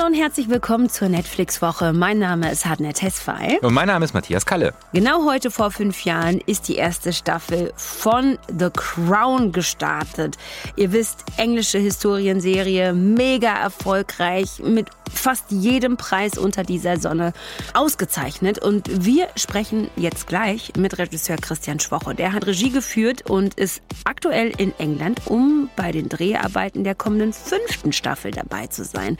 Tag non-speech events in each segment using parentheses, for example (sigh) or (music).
Hallo und herzlich willkommen zur Netflix-Woche. Mein Name ist Hadnet Tesfay. Und mein Name ist Matthias Kalle. Genau heute vor fünf Jahren ist die erste Staffel von The Crown gestartet. Ihr wisst, englische Historienserie, mega erfolgreich, mit fast jedem Preis unter dieser Sonne ausgezeichnet. Und wir sprechen jetzt gleich mit Regisseur Christian Schwoche. Der hat Regie geführt und ist aktuell in England, um bei den Dreharbeiten der kommenden fünften Staffel dabei zu sein.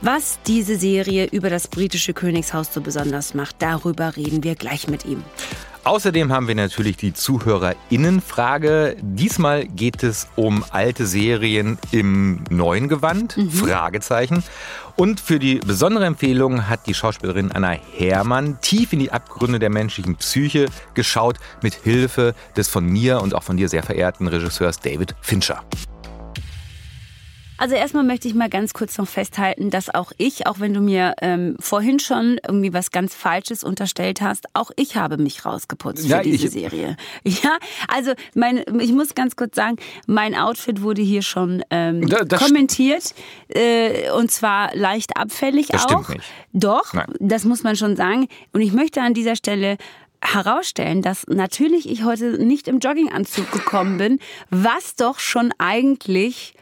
Was diese Serie über das britische Königshaus so besonders macht, darüber reden wir gleich mit ihm. Außerdem haben wir natürlich die ZuhörerInnenfrage. Diesmal geht es um alte Serien im neuen Gewand. Mhm. Fragezeichen. Und für die besondere Empfehlung hat die Schauspielerin Anna Herrmann tief in die Abgründe der menschlichen Psyche geschaut, mit Hilfe des von mir und auch von dir sehr verehrten Regisseurs David Fincher. Also erstmal möchte ich mal ganz kurz noch festhalten, dass auch ich, auch wenn du mir ähm, vorhin schon irgendwie was ganz Falsches unterstellt hast, auch ich habe mich rausgeputzt ja, für diese ich, Serie. (laughs) Ja, also mein, ich muss ganz kurz sagen, mein Outfit wurde hier schon ähm, das, kommentiert äh, und zwar leicht abfällig das auch. Stimmt nicht. Doch, Nein. das muss man schon sagen. Und ich möchte an dieser Stelle herausstellen, dass natürlich ich heute nicht im Jogginganzug gekommen bin, was doch schon eigentlich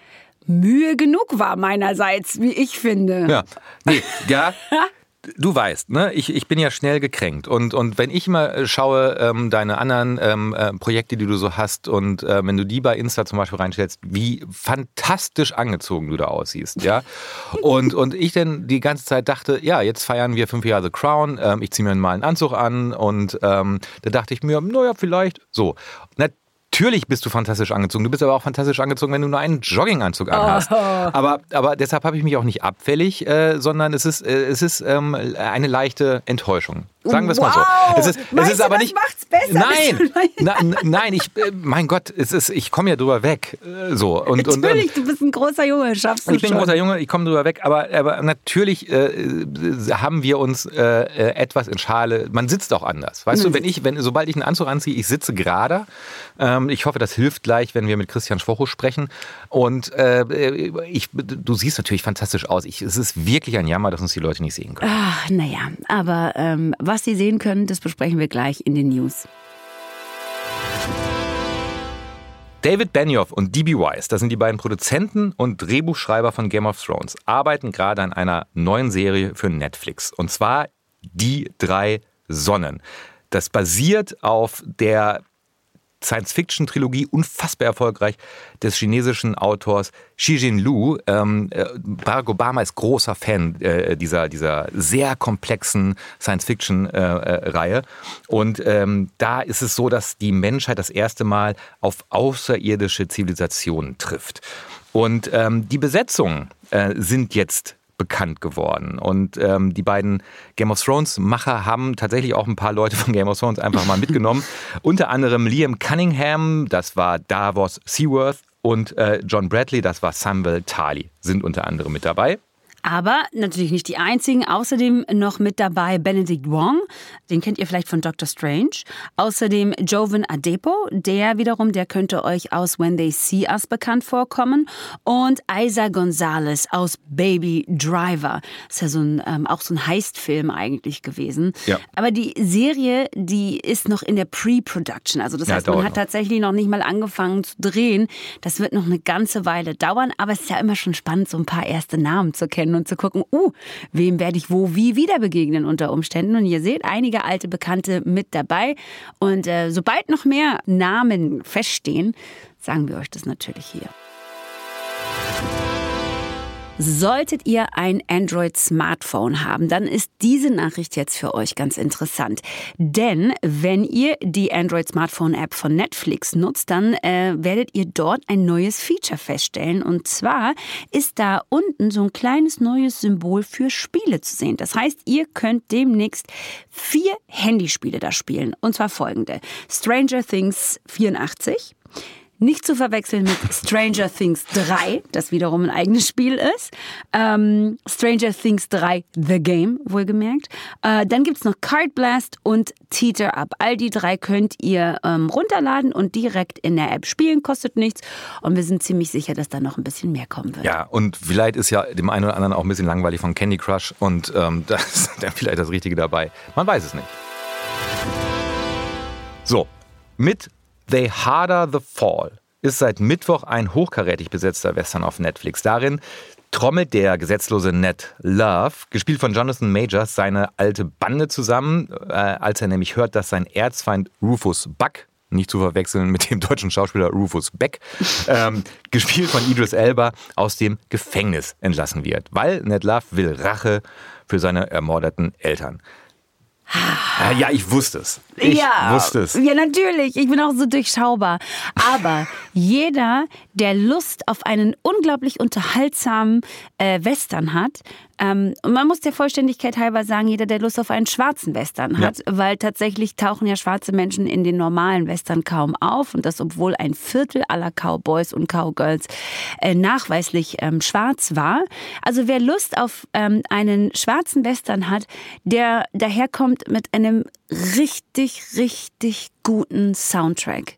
Mühe genug war meinerseits, wie ich finde. Ja, nee, ja. Du weißt, ne, ich, ich bin ja schnell gekränkt. Und, und wenn ich mal schaue, ähm, deine anderen ähm, äh, Projekte, die du so hast, und äh, wenn du die bei Insta zum Beispiel reinstellst, wie fantastisch angezogen du da aussiehst, ja. (laughs) und, und ich dann die ganze Zeit dachte, ja, jetzt feiern wir fünf Jahre The Crown, ähm, ich ziehe mir mal einen Anzug an und ähm, da dachte ich mir, naja, vielleicht so. Natürlich bist du fantastisch angezogen. Du bist aber auch fantastisch angezogen, wenn du nur einen Jogginganzug anhast. Oh. Aber, aber deshalb habe ich mich auch nicht abfällig, äh, sondern es ist, äh, es ist ähm, eine leichte Enttäuschung. Sagen wir es wow. mal so. Es ist, es ist aber nicht. Macht's besser, nein, na, nein, ich, äh, mein Gott, es ist, ich komme ja drüber weg. Äh, so und natürlich, und, du bist ein großer Junge, schaffst du Ich bin schon. ein großer Junge, ich komme drüber weg. Aber, aber natürlich äh, haben wir uns äh, äh, etwas in Schale. Man sitzt auch anders, weißt mhm. du? Wenn ich, wenn sobald ich einen Anzug anziehe, ich sitze gerade. Ähm, ich hoffe, das hilft gleich, wenn wir mit Christian Schwocho sprechen. Und äh, ich, du siehst natürlich fantastisch aus. Ich, es ist wirklich ein Jammer, dass uns die Leute nicht sehen können. Ach, naja, aber ähm, was sie sehen können das besprechen wir gleich in den News. David Benioff und D.B. Weiss, das sind die beiden Produzenten und Drehbuchschreiber von Game of Thrones, arbeiten gerade an einer neuen Serie für Netflix. Und zwar Die drei Sonnen. Das basiert auf der Science-Fiction-Trilogie, unfassbar erfolgreich, des chinesischen Autors Xi Jinlu. Ähm, äh, Barack Obama ist großer Fan äh, dieser, dieser sehr komplexen Science-Fiction-Reihe. Äh, Und ähm, da ist es so, dass die Menschheit das erste Mal auf außerirdische Zivilisationen trifft. Und ähm, die Besetzungen äh, sind jetzt bekannt geworden. Und ähm, die beiden Game of Thrones-Macher haben tatsächlich auch ein paar Leute von Game of Thrones einfach mal mitgenommen. (laughs) Unter anderem Liam Cunningham, das war Davos Seaworth, und äh, John Bradley, das war Samuel Tali, sind unter anderem mit dabei. Aber natürlich nicht die einzigen. Außerdem noch mit dabei Benedict Wong, den kennt ihr vielleicht von Doctor Strange. Außerdem Joven Adepo, der wiederum, der könnte euch aus When They See Us bekannt vorkommen. Und Isa Gonzalez aus Baby Driver. Das ist ja so ein, ähm, auch so ein Heistfilm eigentlich gewesen. Ja. Aber die Serie, die ist noch in der Pre-Production. Also das ja, heißt, man hat noch. tatsächlich noch nicht mal angefangen zu drehen. Das wird noch eine ganze Weile dauern. Aber es ist ja immer schon spannend, so ein paar erste Namen zu kennen kennen und zu gucken, uh, wem werde ich wo wie wieder begegnen unter Umständen. Und ihr seht einige alte Bekannte mit dabei. Und äh, sobald noch mehr Namen feststehen, sagen wir euch das natürlich hier. Solltet ihr ein Android-Smartphone haben, dann ist diese Nachricht jetzt für euch ganz interessant. Denn wenn ihr die Android-Smartphone-App von Netflix nutzt, dann äh, werdet ihr dort ein neues Feature feststellen. Und zwar ist da unten so ein kleines neues Symbol für Spiele zu sehen. Das heißt, ihr könnt demnächst vier Handyspiele da spielen. Und zwar folgende. Stranger Things 84. Nicht zu verwechseln mit Stranger Things 3, das wiederum ein eigenes Spiel ist. Ähm, Stranger Things 3 The Game, wohlgemerkt. Äh, dann gibt's noch Card Blast und Teeter Up. All die drei könnt ihr ähm, runterladen und direkt in der App spielen, kostet nichts. Und wir sind ziemlich sicher, dass da noch ein bisschen mehr kommen wird. Ja, und vielleicht ist ja dem einen oder anderen auch ein bisschen langweilig von Candy Crush und ähm, (laughs) da ist dann vielleicht das Richtige dabei. Man weiß es nicht. So, mit The Harder the Fall ist seit Mittwoch ein hochkarätig besetzter Western auf Netflix. Darin trommelt der gesetzlose Ned Love, gespielt von Jonathan Majors, seine alte Bande zusammen, äh, als er nämlich hört, dass sein Erzfeind Rufus Buck, nicht zu verwechseln mit dem deutschen Schauspieler Rufus Beck, ähm, gespielt von Idris Elba, aus dem Gefängnis entlassen wird, weil Ned Love will Rache für seine ermordeten Eltern. Ja, ich wusste es. Ich ja, wusste es. Ja, natürlich. Ich bin auch so durchschaubar. Aber jeder, der Lust auf einen unglaublich unterhaltsamen äh, Western hat, ähm, und man muss der Vollständigkeit halber sagen, jeder, der Lust auf einen schwarzen Western hat, ja. weil tatsächlich tauchen ja schwarze Menschen in den normalen Western kaum auf. Und das, obwohl ein Viertel aller Cowboys und Cowgirls äh, nachweislich ähm, schwarz war. Also wer Lust auf ähm, einen schwarzen Western hat, der daherkommt mit einem um, richtig, richtig guten Soundtrack.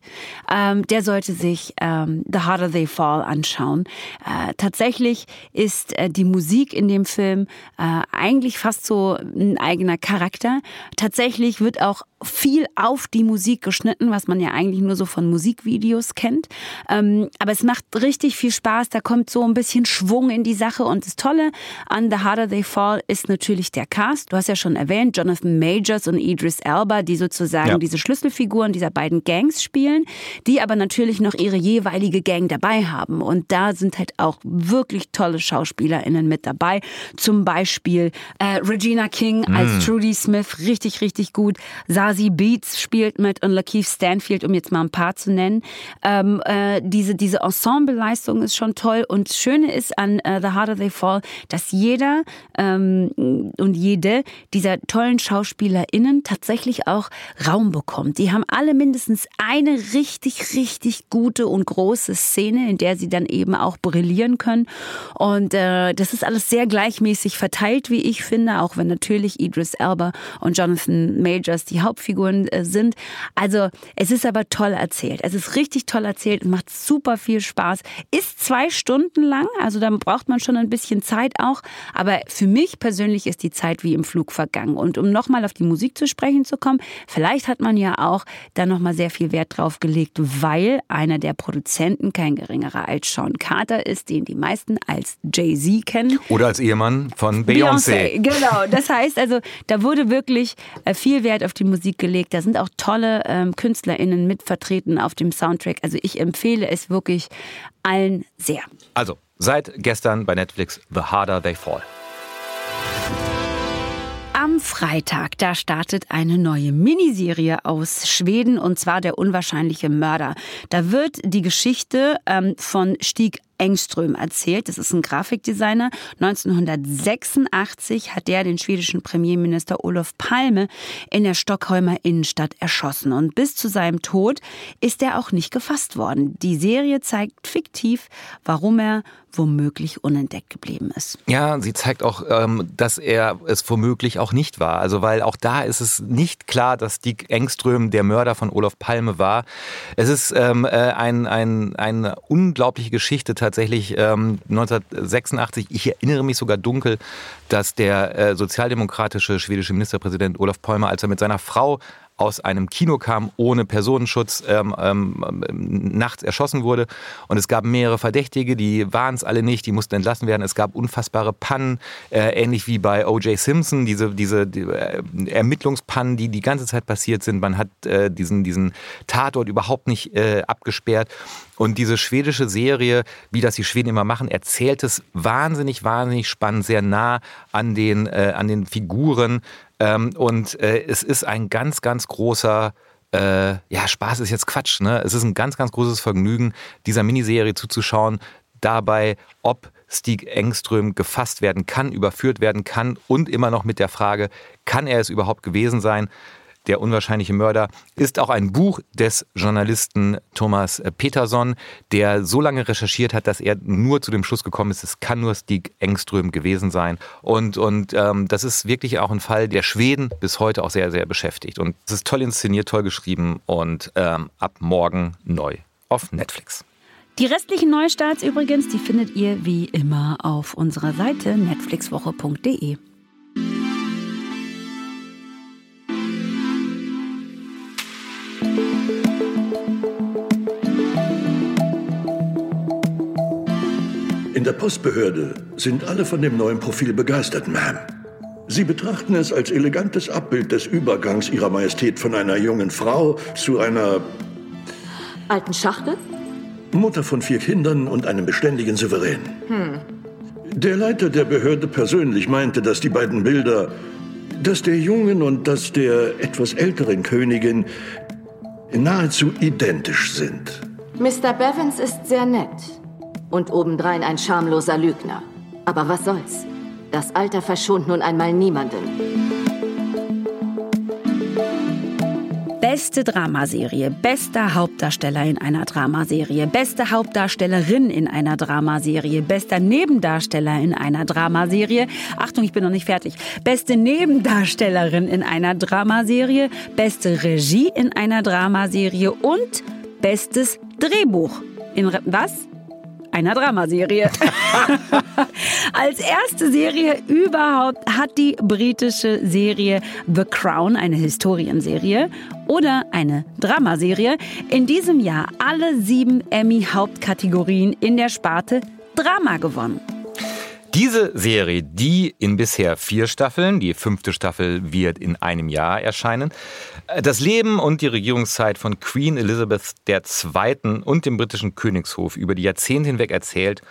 Ähm, der sollte sich ähm, The Harder They Fall anschauen. Äh, tatsächlich ist äh, die Musik in dem Film äh, eigentlich fast so ein eigener Charakter. Tatsächlich wird auch viel auf die Musik geschnitten, was man ja eigentlich nur so von Musikvideos kennt. Ähm, aber es macht richtig viel Spaß. Da kommt so ein bisschen Schwung in die Sache. Und das Tolle an The Harder They Fall ist natürlich der Cast. Du hast ja schon erwähnt, Jonathan Majors und Idris Elba, die sozusagen ja. diese Schlüsselfiguren dieser beiden Gangs spielen, die aber natürlich noch ihre jeweilige Gang dabei haben. Und da sind halt auch wirklich tolle SchauspielerInnen mit dabei. Zum Beispiel äh, Regina King mm. als Trudy Smith, richtig, richtig gut. Zazie Beats spielt mit und Lakeith Stanfield, um jetzt mal ein paar zu nennen. Ähm, äh, diese, diese Ensemble-Leistung ist schon toll. Und das Schöne ist an äh, The Harder They Fall, dass jeder ähm, und jede dieser tollen SchauspielerInnen tatsächlich auch Raum bekommt. Die haben alle mindestens eine richtig, richtig gute und große Szene, in der sie dann eben auch brillieren können. Und äh, das ist alles sehr gleichmäßig verteilt, wie ich finde, auch wenn natürlich Idris Elba und Jonathan Majors die Hauptfiguren äh, sind. Also es ist aber toll erzählt. Es ist richtig toll erzählt und macht super viel Spaß. Ist zwei Stunden lang, also da braucht man schon ein bisschen Zeit auch. Aber für mich persönlich ist die Zeit wie im Flug vergangen. Und um nochmal auf die Musik zu sprechen zu kommen, vielleicht hat man ja auch da nochmal sehr viel Wert drauf gelegt, weil einer der Produzenten kein geringerer als Sean Carter ist, den die meisten als Jay-Z kennen. Oder als Ehemann von Beyoncé. Genau, das heißt also, da wurde wirklich äh, viel Wert auf die Musik gelegt. Da sind auch tolle ähm, KünstlerInnen mit vertreten auf dem Soundtrack. Also ich empfehle es wirklich allen sehr. Also, seit gestern bei Netflix The Harder They Fall. Am Freitag, da startet eine neue Miniserie aus Schweden und zwar Der unwahrscheinliche Mörder. Da wird die Geschichte ähm, von Stieg Engström erzählt. Das ist ein Grafikdesigner. 1986 hat der den schwedischen Premierminister Olof Palme in der Stockholmer Innenstadt erschossen. Und bis zu seinem Tod ist er auch nicht gefasst worden. Die Serie zeigt fiktiv, warum er womöglich unentdeckt geblieben ist. Ja, sie zeigt auch, ähm, dass er es womöglich auch nicht war. Also weil auch da ist es nicht klar, dass Dick Engström der Mörder von Olof Palme war. Es ist ähm, äh, ein, ein, eine unglaubliche Geschichte tatsächlich ähm, 1986. Ich erinnere mich sogar dunkel, dass der äh, sozialdemokratische schwedische Ministerpräsident Olaf Palme, als er mit seiner Frau aus einem Kino kam, ohne Personenschutz, ähm, ähm, nachts erschossen wurde. Und es gab mehrere Verdächtige, die waren es alle nicht, die mussten entlassen werden. Es gab unfassbare Pannen, äh, ähnlich wie bei O.J. Simpson, diese, diese die, äh, Ermittlungspannen, die die ganze Zeit passiert sind. Man hat äh, diesen, diesen Tatort überhaupt nicht äh, abgesperrt. Und diese schwedische Serie, wie das die Schweden immer machen, erzählt es wahnsinnig, wahnsinnig spannend, sehr nah an den, äh, an den Figuren. Ähm, und äh, es ist ein ganz, ganz großer äh, ja, Spaß ist jetzt Quatsch, ne? Es ist ein ganz, ganz großes Vergnügen, dieser Miniserie zuzuschauen, dabei, ob Stieg Engström gefasst werden kann, überführt werden kann und immer noch mit der Frage, kann er es überhaupt gewesen sein? Der unwahrscheinliche Mörder, ist auch ein Buch des Journalisten Thomas Peterson, der so lange recherchiert hat, dass er nur zu dem Schluss gekommen ist, es kann nur Stig Engström gewesen sein. Und, und ähm, das ist wirklich auch ein Fall, der Schweden bis heute auch sehr, sehr beschäftigt. Und es ist toll inszeniert, toll geschrieben und ähm, ab morgen neu auf Netflix. Die restlichen Neustarts übrigens, die findet ihr wie immer auf unserer Seite netflixwoche.de. der Postbehörde sind alle von dem neuen Profil begeistert, Ma'am. Sie betrachten es als elegantes Abbild des Übergangs Ihrer Majestät von einer jungen Frau zu einer alten Schachtel? Mutter von vier Kindern und einem beständigen Souverän. Hm. Der Leiter der Behörde persönlich meinte, dass die beiden Bilder, das der jungen und das der etwas älteren Königin, nahezu identisch sind. Mr. Bevins ist sehr nett und obendrein ein schamloser Lügner. Aber was soll's? Das Alter verschont nun einmal niemanden. Beste Dramaserie, bester Hauptdarsteller in einer Dramaserie, beste Hauptdarstellerin in einer Dramaserie, bester Nebendarsteller in einer Dramaserie. Achtung, ich bin noch nicht fertig. Beste Nebendarstellerin in einer Dramaserie, beste Regie in einer Dramaserie und bestes Drehbuch. In was? Einer Dramaserie. (laughs) Als erste Serie überhaupt hat die britische Serie The Crown, eine Historienserie oder eine Dramaserie, in diesem Jahr alle sieben Emmy-Hauptkategorien in der Sparte Drama gewonnen. Diese Serie, die in bisher vier Staffeln, die fünfte Staffel wird in einem Jahr erscheinen, äh, das Leben und die Regierungszeit von Queen Elizabeth II. und dem britischen Königshof über die Jahrzehnte hinweg erzählt,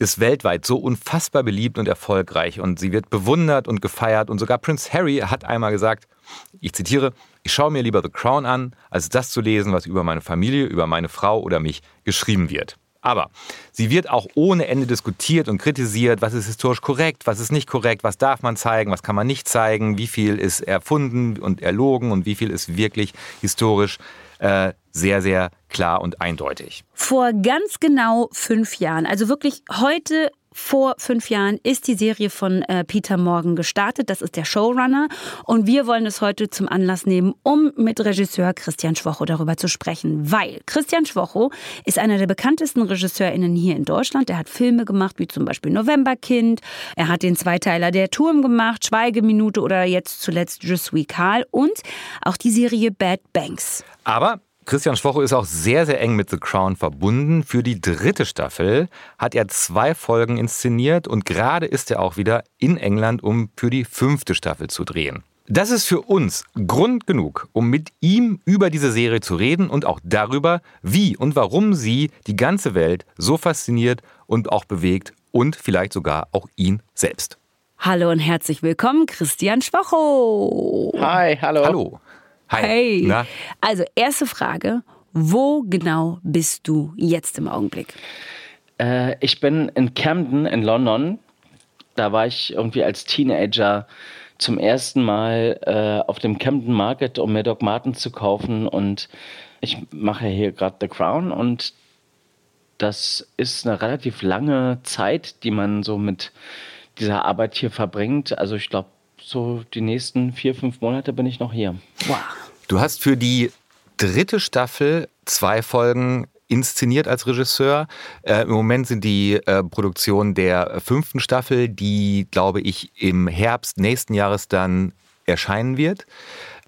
ist weltweit so unfassbar beliebt und erfolgreich und sie wird bewundert und gefeiert und sogar Prince Harry hat einmal gesagt, ich zitiere, ich schaue mir lieber The Crown an, als das zu lesen, was über meine Familie, über meine Frau oder mich geschrieben wird. Aber sie wird auch ohne Ende diskutiert und kritisiert, was ist historisch korrekt, was ist nicht korrekt, was darf man zeigen, was kann man nicht zeigen, wie viel ist erfunden und erlogen und wie viel ist wirklich historisch äh, sehr, sehr klar und eindeutig. Vor ganz genau fünf Jahren, also wirklich heute vor fünf Jahren ist die Serie von äh, Peter Morgan gestartet. Das ist der Showrunner. Und wir wollen es heute zum Anlass nehmen, um mit Regisseur Christian Schwocho darüber zu sprechen. Weil Christian Schwocho ist einer der bekanntesten RegisseurInnen hier in Deutschland. Er hat Filme gemacht, wie zum Beispiel Novemberkind. Er hat den Zweiteiler Der Turm gemacht, Schweigeminute oder jetzt zuletzt Je suis Karl und auch die Serie Bad Banks. Aber Christian Schwocho ist auch sehr, sehr eng mit The Crown verbunden. Für die dritte Staffel hat er zwei Folgen inszeniert und gerade ist er auch wieder in England, um für die fünfte Staffel zu drehen. Das ist für uns Grund genug, um mit ihm über diese Serie zu reden und auch darüber, wie und warum sie die ganze Welt so fasziniert und auch bewegt und vielleicht sogar auch ihn selbst. Hallo und herzlich willkommen, Christian Schwocho. Hi, hallo. Hallo. Hi. Hey. Na? Also, erste Frage. Wo genau bist du jetzt im Augenblick? Äh, ich bin in Camden in London. Da war ich irgendwie als Teenager zum ersten Mal äh, auf dem Camden Market, um mir Doc Marten zu kaufen. Und ich mache hier gerade The Crown. Und das ist eine relativ lange Zeit, die man so mit dieser Arbeit hier verbringt. Also ich glaube, so die nächsten vier, fünf Monate bin ich noch hier. Wow. Du hast für die dritte Staffel zwei Folgen inszeniert als Regisseur. Äh, Im Moment sind die äh, Produktionen der fünften Staffel, die, glaube ich, im Herbst nächsten Jahres dann erscheinen wird.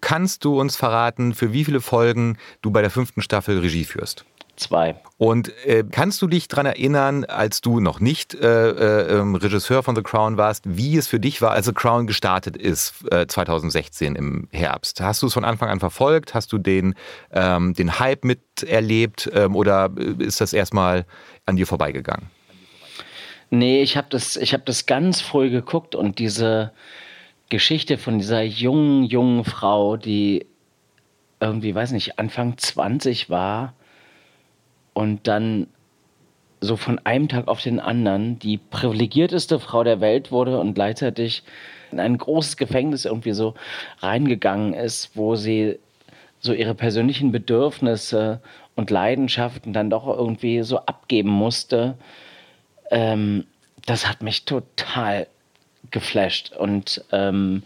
Kannst du uns verraten, für wie viele Folgen du bei der fünften Staffel Regie führst? Zwei. Und äh, kannst du dich daran erinnern, als du noch nicht äh, äh, ähm, Regisseur von The Crown warst, wie es für dich war, als The Crown gestartet ist, 2016 äh, im Herbst? Hast du es von Anfang an verfolgt? Hast du den, ähm, den Hype miterlebt ähm, oder ist das erstmal an dir vorbeigegangen? Nee, ich habe das, hab das ganz früh geguckt und diese Geschichte von dieser jungen, jungen Frau, die irgendwie, weiß nicht, Anfang 20 war und dann so von einem Tag auf den anderen die privilegierteste Frau der Welt wurde und gleichzeitig in ein großes Gefängnis irgendwie so reingegangen ist, wo sie so ihre persönlichen Bedürfnisse und Leidenschaften dann doch irgendwie so abgeben musste. Ähm, das hat mich total geflasht und ähm,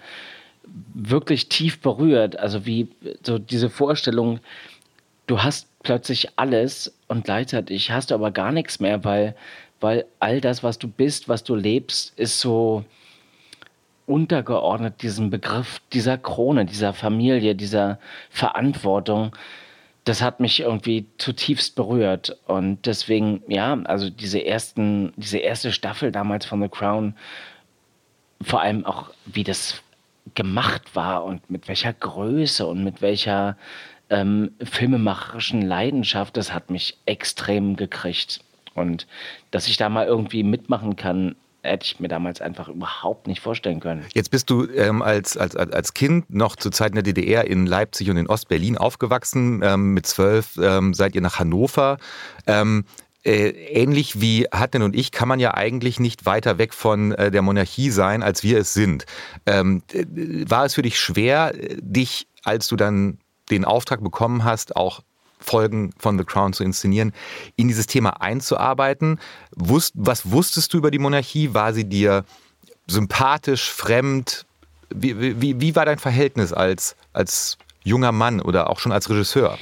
wirklich tief berührt. Also wie so diese Vorstellung, du hast plötzlich alles und gleichzeitig hast du aber gar nichts mehr, weil, weil all das, was du bist, was du lebst, ist so untergeordnet diesem Begriff dieser Krone, dieser Familie, dieser Verantwortung. Das hat mich irgendwie zutiefst berührt. Und deswegen, ja, also diese ersten, diese erste Staffel damals von The Crown, vor allem auch, wie das gemacht war und mit welcher Größe und mit welcher ähm, filmemacherischen Leidenschaft, das hat mich extrem gekriegt. Und dass ich da mal irgendwie mitmachen kann, hätte ich mir damals einfach überhaupt nicht vorstellen können. Jetzt bist du ähm, als, als, als Kind noch zu Zeiten der DDR in Leipzig und in Ostberlin aufgewachsen. Ähm, mit zwölf ähm, seid ihr nach Hannover. Ähm, äh, ähnlich wie Hatten und ich kann man ja eigentlich nicht weiter weg von äh, der Monarchie sein, als wir es sind. Ähm, war es für dich schwer, dich, als du dann den Auftrag bekommen hast, auch Folgen von The Crown zu inszenieren, in dieses Thema einzuarbeiten? Wusst, was wusstest du über die Monarchie? War sie dir sympathisch, fremd? Wie, wie, wie war dein Verhältnis als, als junger Mann oder auch schon als Regisseur?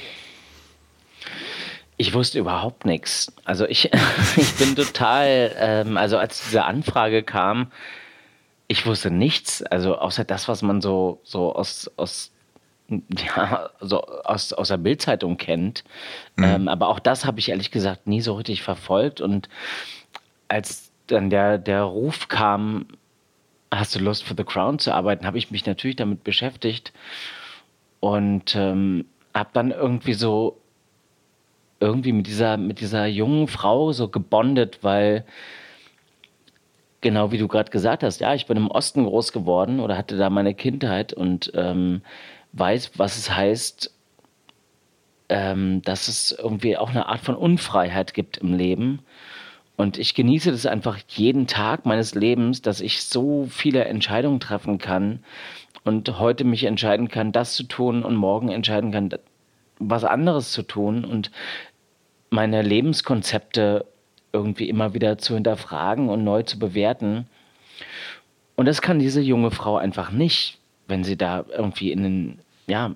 Ich wusste überhaupt nichts. Also ich, (laughs) ich bin total, ähm, also als diese Anfrage kam, ich wusste nichts, also außer das, was man so, so aus, aus, (laughs) ja, so aus, aus der Bildzeitung kennt. Mhm. Ähm, aber auch das habe ich ehrlich gesagt nie so richtig verfolgt. Und als dann der, der Ruf kam, hast du Lust für The Crown zu arbeiten, habe ich mich natürlich damit beschäftigt und ähm, habe dann irgendwie so irgendwie mit dieser, mit dieser jungen Frau so gebondet, weil genau wie du gerade gesagt hast, ja, ich bin im Osten groß geworden oder hatte da meine Kindheit und ähm, weiß, was es heißt, ähm, dass es irgendwie auch eine Art von Unfreiheit gibt im Leben. Und ich genieße das einfach jeden Tag meines Lebens, dass ich so viele Entscheidungen treffen kann und heute mich entscheiden kann, das zu tun und morgen entscheiden kann, was anderes zu tun und meine Lebenskonzepte irgendwie immer wieder zu hinterfragen und neu zu bewerten. Und das kann diese junge Frau einfach nicht, wenn sie da irgendwie in den, ja,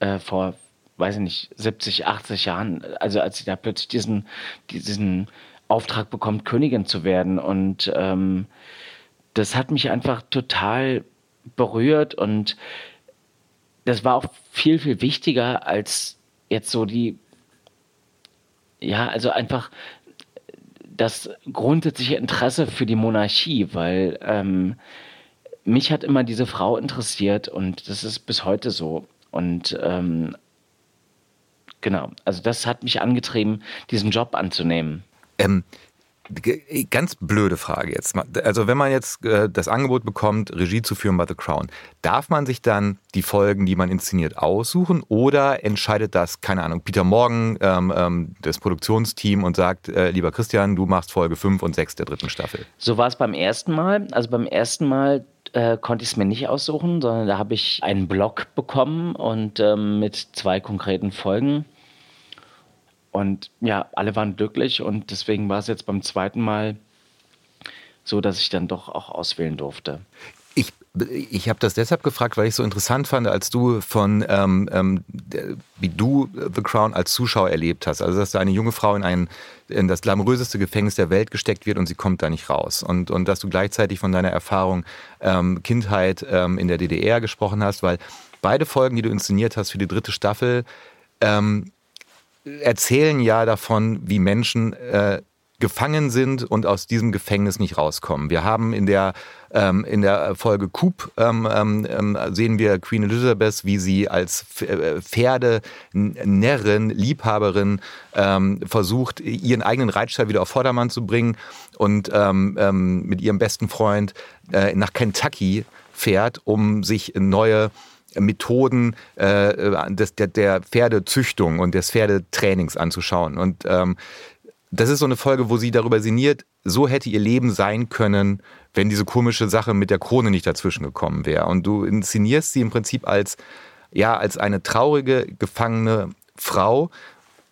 äh, vor, weiß ich nicht, 70, 80 Jahren, also als sie da plötzlich diesen, diesen Auftrag bekommt, Königin zu werden. Und ähm, das hat mich einfach total berührt und das war auch viel, viel wichtiger als jetzt so die, ja, also einfach das grundsätzliche Interesse für die Monarchie, weil ähm, mich hat immer diese Frau interessiert und das ist bis heute so. Und ähm, genau, also das hat mich angetrieben, diesen Job anzunehmen. Ähm, Ganz blöde Frage jetzt. Also wenn man jetzt äh, das Angebot bekommt, Regie zu führen bei The Crown, darf man sich dann die Folgen, die man inszeniert, aussuchen oder entscheidet das, keine Ahnung, Peter Morgan, ähm, ähm, das Produktionsteam und sagt, äh, lieber Christian, du machst Folge 5 und 6 der dritten Staffel? So war es beim ersten Mal. Also beim ersten Mal äh, konnte ich es mir nicht aussuchen, sondern da habe ich einen Blog bekommen und ähm, mit zwei konkreten Folgen. Und ja, alle waren glücklich und deswegen war es jetzt beim zweiten Mal so, dass ich dann doch auch auswählen durfte. Ich, habe das deshalb gefragt, weil ich so interessant fand, als du von, ähm, ähm, wie du The Crown als Zuschauer erlebt hast. Also, dass da eine junge Frau in, ein, in das glamouröseste Gefängnis der Welt gesteckt wird und sie kommt da nicht raus. Und, und dass du gleichzeitig von deiner Erfahrung ähm, Kindheit ähm, in der DDR gesprochen hast, weil beide Folgen, die du inszeniert hast für die dritte Staffel, ähm, erzählen ja davon, wie Menschen äh, gefangen sind und aus diesem Gefängnis nicht rauskommen. Wir haben in der, ähm, in der Folge Coop ähm, ähm, sehen wir Queen Elizabeth, wie sie als äh, Pferdenärrin, Liebhaberin ähm, versucht, ihren eigenen Reitstall wieder auf Vordermann zu bringen und ähm, ähm, mit ihrem besten Freund äh, nach Kentucky fährt, um sich neue Methoden äh, des, der, der Pferdezüchtung und des Pferdetrainings anzuschauen. Und ähm, das ist so eine Folge, wo sie darüber sinniert, so hätte ihr Leben sein können, wenn diese komische Sache mit der Krone nicht dazwischen gekommen wäre. Und du inszenierst sie im Prinzip als, ja, als eine traurige, gefangene Frau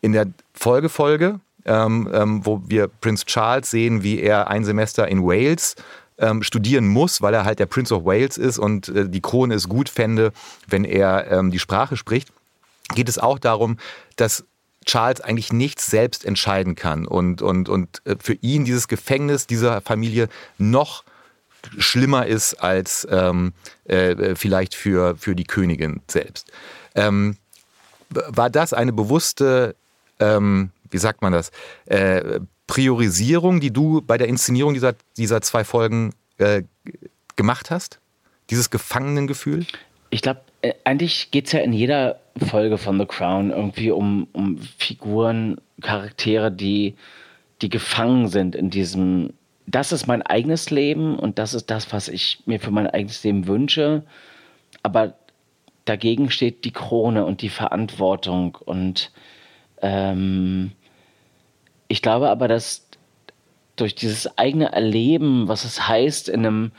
in der Folgefolge, ähm, ähm, wo wir Prince Charles sehen, wie er ein Semester in Wales ähm, studieren muss, weil er halt der Prince of Wales ist und äh, die Krone es gut fände, wenn er ähm, die Sprache spricht, geht es auch darum, dass Charles eigentlich nichts selbst entscheiden kann und, und, und äh, für ihn dieses Gefängnis dieser Familie noch schlimmer ist als ähm, äh, vielleicht für, für die Königin selbst. Ähm, war das eine bewusste, ähm, wie sagt man das, äh, Priorisierung, die du bei der Inszenierung dieser, dieser zwei Folgen äh, gemacht hast? Dieses Gefangenengefühl? Ich glaube, äh, eigentlich geht es ja in jeder Folge von The Crown irgendwie um, um Figuren, Charaktere, die, die gefangen sind in diesem, das ist mein eigenes Leben und das ist das, was ich mir für mein eigenes Leben wünsche. Aber dagegen steht die Krone und die Verantwortung. Und ähm, ich glaube aber, dass durch dieses eigene Erleben, was es heißt, in einem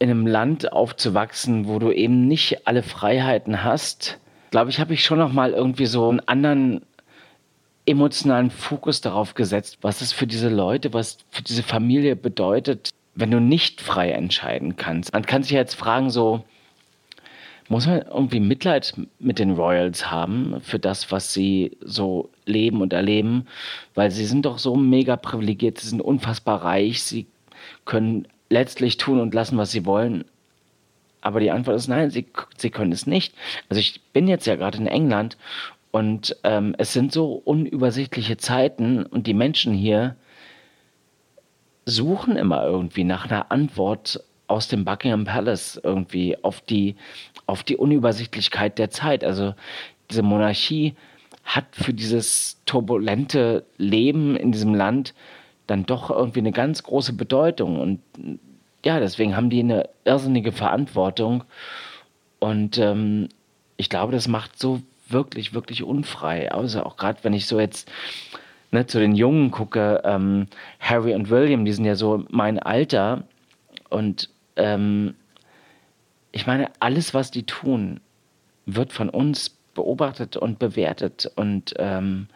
in einem Land aufzuwachsen, wo du eben nicht alle Freiheiten hast, glaube ich, habe ich schon noch mal irgendwie so einen anderen emotionalen Fokus darauf gesetzt, was es für diese Leute, was für diese Familie bedeutet, wenn du nicht frei entscheiden kannst. Man kann sich jetzt fragen, so, muss man irgendwie Mitleid mit den Royals haben für das, was sie so leben und erleben, weil sie sind doch so mega privilegiert, sie sind unfassbar reich, sie können letztlich tun und lassen, was sie wollen. Aber die Antwort ist nein, sie, sie können es nicht. Also ich bin jetzt ja gerade in England und ähm, es sind so unübersichtliche Zeiten und die Menschen hier suchen immer irgendwie nach einer Antwort aus dem Buckingham Palace irgendwie auf die, auf die Unübersichtlichkeit der Zeit. Also diese Monarchie hat für dieses turbulente Leben in diesem Land dann doch irgendwie eine ganz große Bedeutung. Und ja, deswegen haben die eine irrsinnige Verantwortung. Und ähm, ich glaube, das macht so wirklich, wirklich unfrei. Also auch gerade, wenn ich so jetzt ne, zu den Jungen gucke, ähm, Harry und William, die sind ja so mein Alter. Und ähm, ich meine, alles, was die tun, wird von uns beobachtet und bewertet. Und ähm,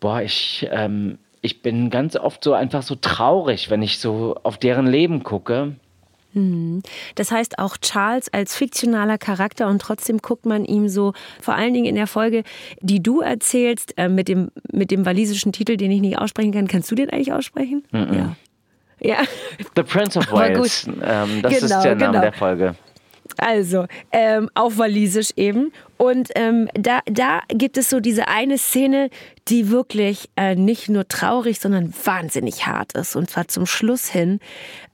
boah, ich, ähm, ich bin ganz oft so einfach so traurig, wenn ich so auf deren Leben gucke. Hm. Das heißt auch Charles als fiktionaler Charakter und trotzdem guckt man ihm so, vor allen Dingen in der Folge, die du erzählst, äh, mit, dem, mit dem walisischen Titel, den ich nicht aussprechen kann. Kannst du den eigentlich aussprechen? Mm -mm. Ja. Ja. The Prince of (laughs) Wales. Ähm, das genau, ist der Name genau. der Folge. Also, ähm, auf Walisisch eben. Und ähm, da, da gibt es so diese eine Szene, die wirklich äh, nicht nur traurig, sondern wahnsinnig hart ist. Und zwar zum Schluss hin,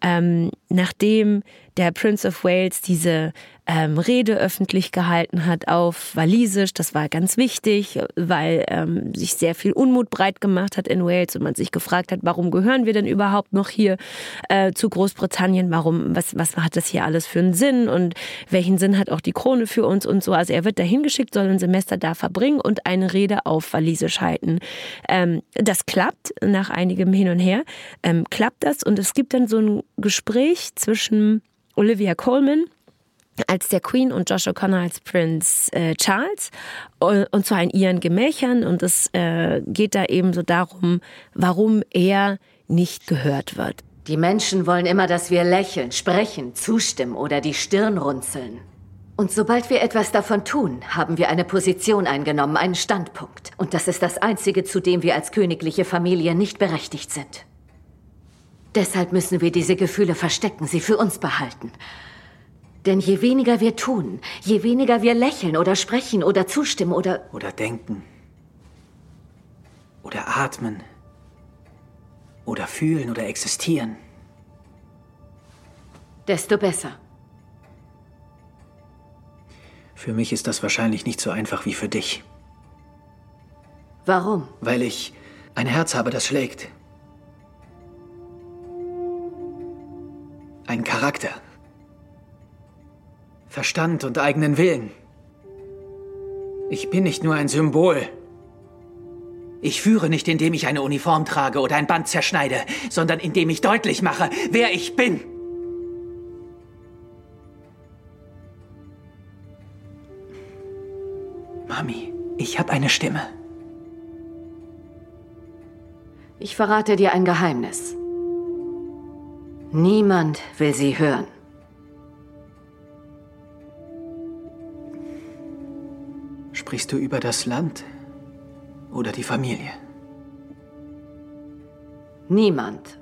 ähm, nachdem der Prince of Wales diese ähm, Rede öffentlich gehalten hat auf Walisisch. Das war ganz wichtig, weil ähm, sich sehr viel Unmut breit gemacht hat in Wales und man sich gefragt hat, warum gehören wir denn überhaupt noch hier äh, zu Großbritannien? Warum, was, was hat das hier alles für einen Sinn und welchen Sinn hat auch die Krone für uns und so? Also er wird dahin geschickt, soll ein Semester da verbringen und eine Rede auf Walisisch halten. Ähm, das klappt nach einigem Hin und Her, ähm, klappt das und es gibt dann so ein Gespräch zwischen Olivia Coleman, als der Queen und Josh O'Connor als Prinz äh, Charles und, zwar in ihren Gemächern und es äh, geht da eben so darum, warum er nicht gehört wird. Die Menschen wollen immer, dass wir lächeln, sprechen, zustimmen oder die Stirn runzeln. Und sobald wir etwas davon tun, haben wir eine Position eingenommen, einen Standpunkt. Und das ist das Einzige, zu dem wir als königliche Familie nicht berechtigt sind. Deshalb müssen wir diese Gefühle verstecken, sie für uns behalten. Denn je weniger wir tun, je weniger wir lächeln oder sprechen oder zustimmen oder... Oder denken. Oder atmen. Oder fühlen oder existieren. Desto besser. Für mich ist das wahrscheinlich nicht so einfach wie für dich. Warum? Weil ich ein Herz habe, das schlägt. Ein Charakter. Verstand und eigenen Willen. Ich bin nicht nur ein Symbol. Ich führe nicht, indem ich eine Uniform trage oder ein Band zerschneide, sondern indem ich deutlich mache, wer ich bin. Mami, ich habe eine Stimme. Ich verrate dir ein Geheimnis. Niemand will sie hören. Sprichst du über das Land oder die Familie? Niemand.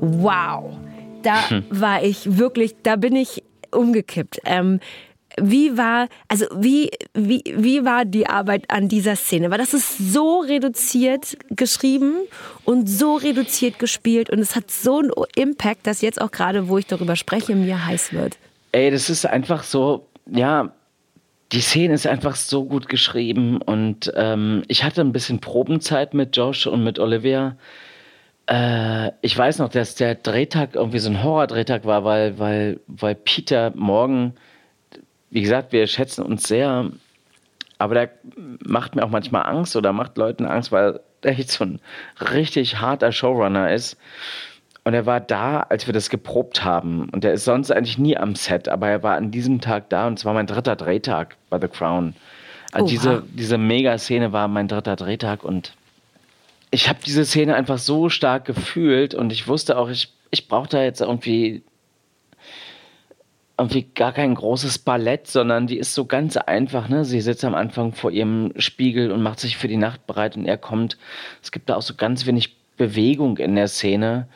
Wow. Da (laughs) hm. war ich wirklich, da bin ich umgekippt. Ähm, wie war, also wie, wie, wie war die Arbeit an dieser Szene? Weil das ist so reduziert geschrieben und so reduziert gespielt und es hat so einen Impact, dass jetzt auch gerade, wo ich darüber spreche, mir heiß wird. Ey, das ist einfach so, ja, die Szene ist einfach so gut geschrieben und ähm, ich hatte ein bisschen Probenzeit mit Josh und mit Olivia. Äh, ich weiß noch, dass der Drehtag irgendwie so ein Horror-Drehtag war, weil, weil, weil Peter morgen wie gesagt, wir schätzen uns sehr, aber der macht mir auch manchmal Angst oder macht Leuten Angst, weil er echt so ein richtig harter Showrunner ist. Und er war da, als wir das geprobt haben. Und er ist sonst eigentlich nie am Set, aber er war an diesem Tag da und es war mein dritter Drehtag bei The Crown. Also diese, diese Mega-Szene war mein dritter Drehtag und ich habe diese Szene einfach so stark gefühlt und ich wusste auch, ich, ich brauche da jetzt irgendwie irgendwie gar kein großes Ballett, sondern die ist so ganz einfach. Ne? Sie sitzt am Anfang vor ihrem Spiegel und macht sich für die Nacht bereit und er kommt. Es gibt da auch so ganz wenig Bewegung in der Szene.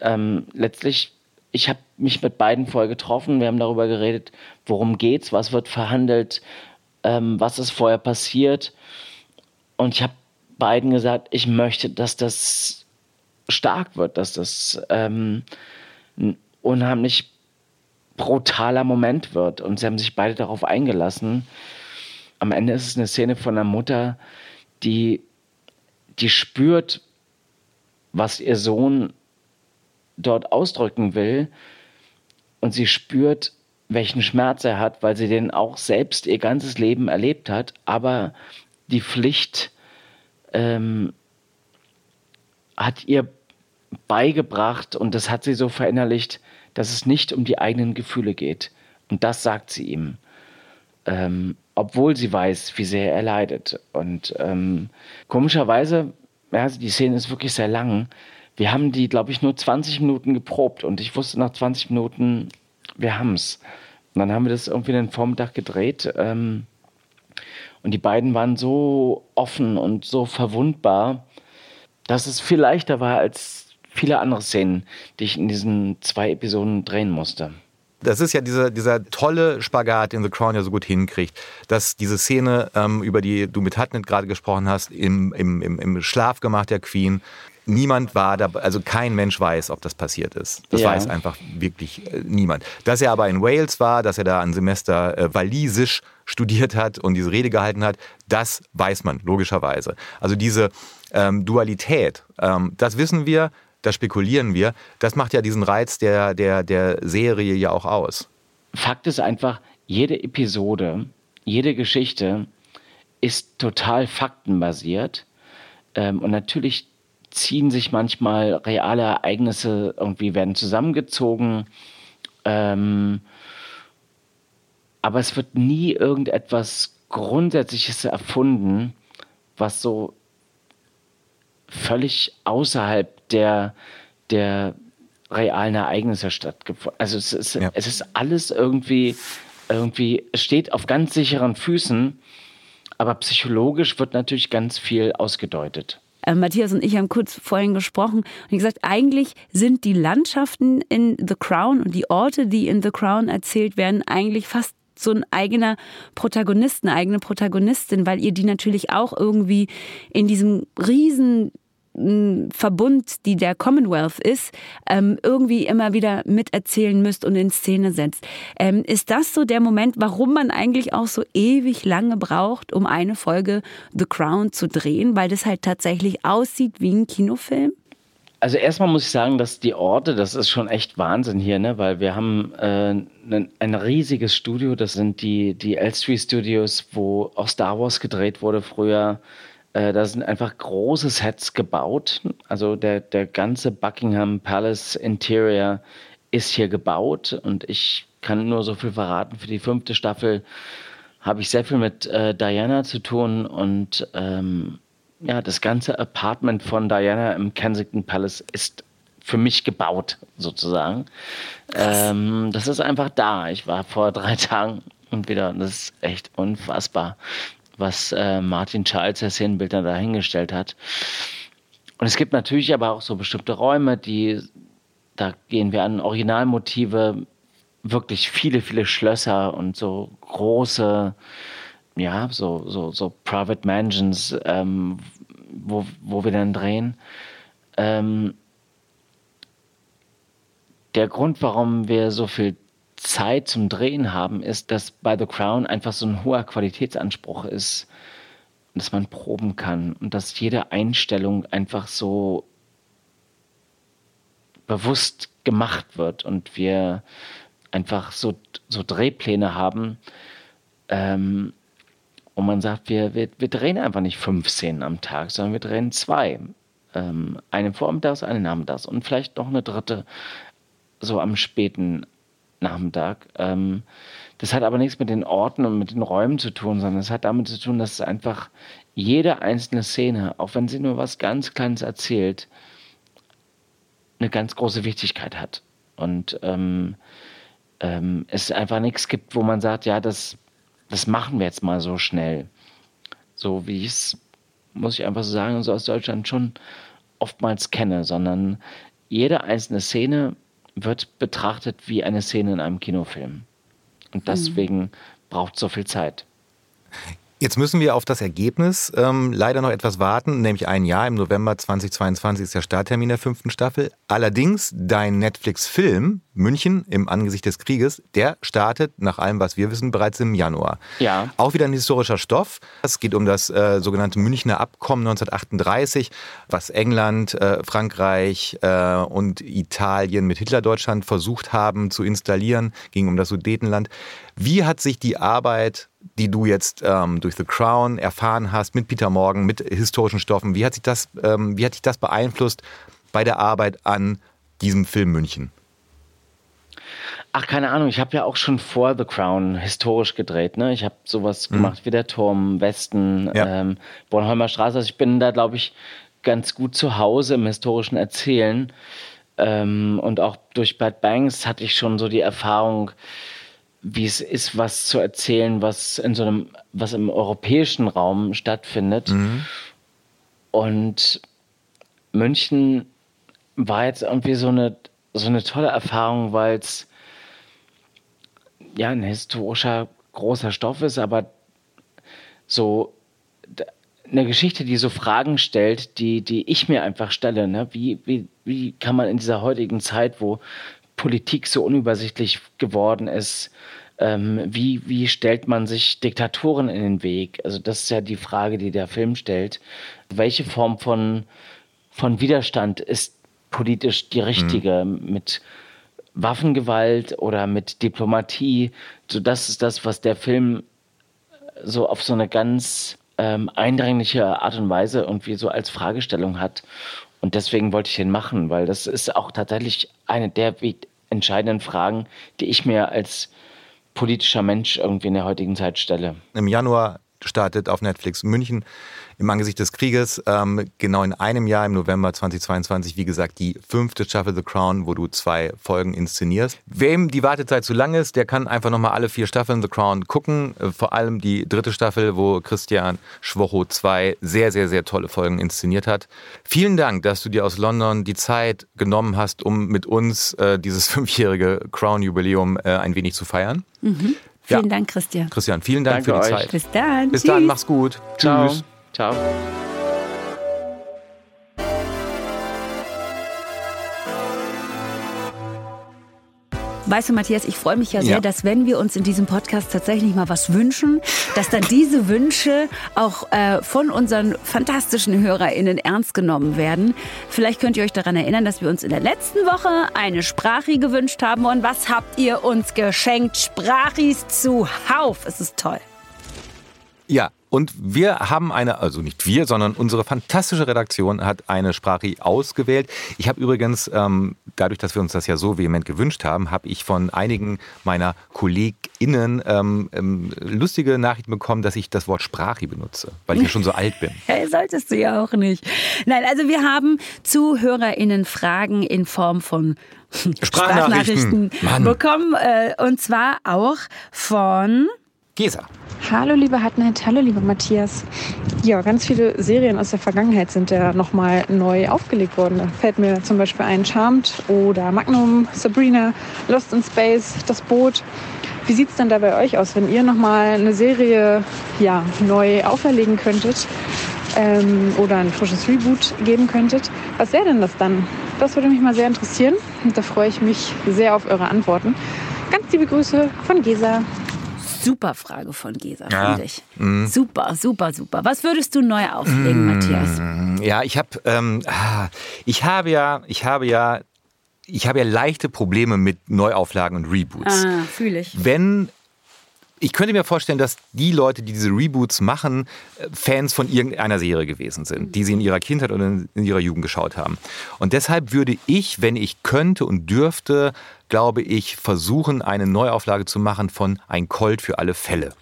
Ähm, letztlich, ich habe mich mit beiden vorher getroffen. Wir haben darüber geredet, worum geht's, was wird verhandelt, ähm, was ist vorher passiert. Und ich habe beiden gesagt, ich möchte, dass das stark wird, dass das ähm, unheimlich brutaler Moment wird. Und sie haben sich beide darauf eingelassen. Am Ende ist es eine Szene von einer Mutter, die, die spürt, was ihr Sohn dort ausdrücken will. Und sie spürt, welchen Schmerz er hat, weil sie den auch selbst ihr ganzes Leben erlebt hat. Aber die Pflicht ähm, hat ihr beigebracht und das hat sie so verinnerlicht, dass es nicht um die eigenen Gefühle geht. Und das sagt sie ihm, ähm, obwohl sie weiß, wie sehr er leidet. Und ähm, komischerweise, ja, die Szene ist wirklich sehr lang. Wir haben die, glaube ich, nur 20 Minuten geprobt und ich wusste nach 20 Minuten, wir haben es. Und dann haben wir das irgendwie den Vormittag gedreht. Ähm, und die beiden waren so offen und so verwundbar, dass es viel leichter war, als viele andere Szenen, die ich in diesen zwei Episoden drehen musste. Das ist ja dieser, dieser tolle Spagat, den The Crown ja so gut hinkriegt, dass diese Szene, ähm, über die du mit Hartnett gerade gesprochen hast, im, im, im, im Schlafgemach der Queen, niemand war da, also kein Mensch weiß, ob das passiert ist. Das ja. weiß einfach wirklich äh, niemand. Dass er aber in Wales war, dass er da ein Semester äh, Walisisch studiert hat und diese Rede gehalten hat, das weiß man logischerweise. Also diese ähm, Dualität, ähm, das wissen wir, da spekulieren wir. Das macht ja diesen Reiz der, der, der Serie ja auch aus. Fakt ist einfach, jede Episode, jede Geschichte ist total faktenbasiert. Ähm, und natürlich ziehen sich manchmal reale Ereignisse irgendwie, werden zusammengezogen. Ähm, aber es wird nie irgendetwas Grundsätzliches erfunden, was so völlig außerhalb der, der realen Ereignisse stattgefunden. Also es ist, ja. es ist alles irgendwie, irgendwie, es steht auf ganz sicheren Füßen, aber psychologisch wird natürlich ganz viel ausgedeutet. Äh, Matthias und ich haben kurz vorhin gesprochen und gesagt, eigentlich sind die Landschaften in The Crown und die Orte, die in The Crown erzählt werden, eigentlich fast so ein eigener Protagonist, eine eigene Protagonistin, weil ihr die natürlich auch irgendwie in diesem riesen Verbund, die der Commonwealth ist, ähm, irgendwie immer wieder miterzählen müsst und in Szene setzt. Ähm, ist das so der Moment, warum man eigentlich auch so ewig lange braucht, um eine Folge The Crown zu drehen, weil das halt tatsächlich aussieht wie ein Kinofilm? Also erstmal muss ich sagen, dass die Orte, das ist schon echt Wahnsinn hier, ne? weil wir haben äh, ein, ein riesiges Studio, das sind die, die Elstree Studios, wo auch Star Wars gedreht wurde früher. Äh, da sind einfach große Sets gebaut. Also der, der ganze Buckingham Palace Interior ist hier gebaut und ich kann nur so viel verraten. Für die fünfte Staffel habe ich sehr viel mit äh, Diana zu tun und ähm, ja, das ganze Apartment von Diana im Kensington Palace ist für mich gebaut, sozusagen. Ähm, das ist einfach da. Ich war vor drei (laughs) Tagen und wieder, das ist echt unfassbar, was äh, Martin Charles, der Szenenbildner, dahingestellt hat. Und es gibt natürlich aber auch so bestimmte Räume, die, da gehen wir an Originalmotive, wirklich viele, viele Schlösser und so große, ja, so, so, so Private Mansions, ähm, wo, wo wir dann drehen. Ähm, der Grund, warum wir so viel Zeit zum Drehen haben, ist, dass bei The Crown einfach so ein hoher Qualitätsanspruch ist, dass man proben kann und dass jede Einstellung einfach so bewusst gemacht wird und wir einfach so, so Drehpläne haben, ähm, und man sagt, wir, wir, wir drehen einfach nicht fünf Szenen am Tag, sondern wir drehen zwei. Ähm, eine vormittags, eine nachmittags und vielleicht noch eine dritte so am späten Nachmittag. Ähm, das hat aber nichts mit den Orten und mit den Räumen zu tun, sondern es hat damit zu tun, dass es einfach jede einzelne Szene, auch wenn sie nur was ganz Kleines erzählt, eine ganz große Wichtigkeit hat. Und ähm, ähm, es einfach nichts gibt, wo man sagt, ja, das das machen wir jetzt mal so schnell. So wie ich es, muss ich einfach so sagen, so aus Deutschland schon oftmals kenne, sondern jede einzelne Szene wird betrachtet wie eine Szene in einem Kinofilm. Und mhm. deswegen mhm. braucht es so viel Zeit. (laughs) Jetzt müssen wir auf das Ergebnis ähm, leider noch etwas warten, nämlich ein Jahr. Im November 2022 ist der Starttermin der fünften Staffel. Allerdings, dein Netflix-Film München im Angesicht des Krieges, der startet nach allem, was wir wissen, bereits im Januar. Ja. Auch wieder ein historischer Stoff. Es geht um das äh, sogenannte Münchner Abkommen 1938, was England, äh, Frankreich äh, und Italien mit Hitlerdeutschland versucht haben zu installieren. Ging um das Sudetenland. Wie hat sich die Arbeit die du jetzt ähm, durch The Crown erfahren hast, mit Peter Morgan, mit historischen Stoffen. Wie hat sich das, ähm, wie hat dich das beeinflusst bei der Arbeit an diesem Film München? Ach, keine Ahnung. Ich habe ja auch schon vor The Crown historisch gedreht. Ne? Ich habe sowas mhm. gemacht wie der Turm, Westen, ja. ähm, Bornholmer Straße. Also ich bin da, glaube ich, ganz gut zu Hause im historischen Erzählen. Ähm, und auch durch Bad Banks hatte ich schon so die Erfahrung, wie es ist, was zu erzählen, was in so einem, was im europäischen Raum stattfindet. Mhm. Und München war jetzt irgendwie so eine, so eine tolle Erfahrung, weil es ja ein historischer großer Stoff ist, aber so eine Geschichte, die so Fragen stellt, die, die ich mir einfach stelle. Ne? Wie, wie, wie kann man in dieser heutigen Zeit, wo Politik so unübersichtlich geworden ist. Ähm, wie, wie stellt man sich Diktatoren in den Weg? Also das ist ja die Frage, die der Film stellt. Welche Form von, von Widerstand ist politisch die richtige? Mhm. Mit Waffengewalt oder mit Diplomatie? So das ist das, was der Film so auf so eine ganz ähm, eindringliche Art und Weise irgendwie so als Fragestellung hat. Und deswegen wollte ich den machen, weil das ist auch tatsächlich eine der entscheidenden Fragen, die ich mir als politischer Mensch irgendwie in der heutigen Zeit stelle. Im Januar startet auf Netflix München im Angesicht des Krieges. Ähm, genau in einem Jahr, im November 2022, wie gesagt, die fünfte Staffel The Crown, wo du zwei Folgen inszenierst. Wem die Wartezeit zu lang ist, der kann einfach nochmal alle vier Staffeln The Crown gucken. Äh, vor allem die dritte Staffel, wo Christian Schwocho zwei sehr, sehr, sehr tolle Folgen inszeniert hat. Vielen Dank, dass du dir aus London die Zeit genommen hast, um mit uns äh, dieses (laughs) fünfjährige Crown-Jubiläum äh, ein wenig zu feiern. Mhm. Vielen ja. Dank, Christian. Christian, vielen Dank Danke für die euch. Zeit. Bis dann. Bis Tschüss. dann, mach's gut. Ciao. Tschüss. Ciao. weißt du, Matthias, ich freue mich ja sehr, Ja. dass wenn wir uns in diesem Podcast tatsächlich mal was wünschen, dass dann diese Wünsche auch äh, von unseren fantastischen HörerInnen ernst genommen werden. Vielleicht könnt ihr euch daran erinnern, dass wir uns in der letzten Woche eine Sprachi gewünscht haben. Und was habt ihr uns geschenkt? Sprachis zuhauf. Es ist toll. Ja, und wir haben eine, also nicht wir, sondern unsere fantastische Redaktion hat eine Sprache ausgewählt. Ich habe übrigens, ähm, dadurch, dass wir uns das ja so vehement gewünscht haben, habe ich von einigen meiner KollegInnen ähm, ähm, lustige Nachrichten bekommen, dass ich das Wort Sprachi benutze, weil ich ja schon so alt bin. (laughs) Hey, solltest du ja auch nicht. Nein, also wir haben ZuhörerInnen Fragen in Form von Sprachnachrichten. Mann. bekommen. Äh, und zwar auch von Gesa. Hallo liebe Hartnett, hallo lieber Matthias. Ja, ganz viele Serien aus der Vergangenheit sind ja nochmal neu aufgelegt worden. Da fällt mir zum Beispiel ein Charmed oder Magnum, Sabrina, Lost in Space, Das Boot. Wie sieht es denn da bei euch aus, wenn ihr nochmal eine Serie ja, neu auferlegen könntet ähm, oder ein frisches Reboot geben könntet? Was wäre denn das dann? Das würde mich mal sehr interessieren und da freue ich mich sehr auf eure Antworten. Ganz liebe Grüße von Gesa. Super Frage von Gesa, Ja. finde ich. Super, super, super. Was würdest du neu auflegen, Matthias? Ja, ich habe, ähm, ah, ich habe ja, ich habe ja, ich habe ja leichte Probleme mit Neuauflagen und Reboots. Ah, fühle ich. Wenn ich könnte mir vorstellen, dass die Leute, die diese Reboots machen, äh, Fans von irgendeiner Serie gewesen sind, die sie in ihrer Kindheit oder in ihrer Jugend geschaut haben. Und deshalb würde ich, wenn ich könnte und dürfte, glaube ich, versuchen, eine Neuauflage zu machen von Ein Colt für alle Fälle.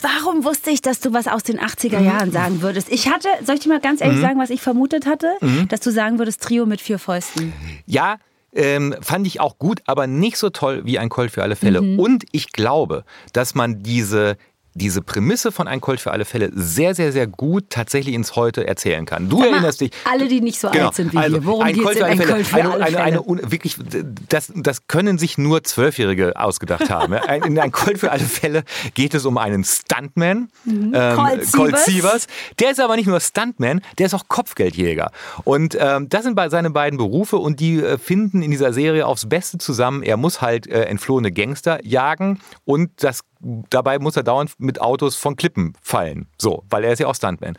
Warum wusste ich, dass du was aus den 80er Jahren sagen würdest? Ich hatte, soll ich dir mal ganz ehrlich sagen, was ich vermutet hatte? Dass du sagen würdest, Trio mit vier Fäusten. Ja, ähm, fand ich auch gut, aber nicht so toll wie ein Colt für alle Fälle. Und ich glaube, dass man diese diese Prämisse von ein Colt für alle Fälle sehr, sehr, sehr gut tatsächlich ins Heute erzählen kann. Du mal, erinnerst dich. alle, die nicht so alt sind wie also, wir, worum ein geht's Colt in für alle ein Fälle? Colt für eine, alle eine, Fälle? eine, un- wirklich, das, das können sich nur Zwölfjährige ausgedacht haben. In ein Colt für alle Fälle geht es um einen Stuntman, ähm, Colt Colt Sievers. Der ist aber nicht nur Stuntman, der ist auch Kopfgeldjäger. Und ähm, das sind seine beiden Berufe und die äh, finden in dieser Serie aufs Beste zusammen. Er muss halt äh, entflohene Gangster jagen und das dabei muss er dauernd mit Autos von Klippen fallen. So, weil er ist ja auch Stuntman.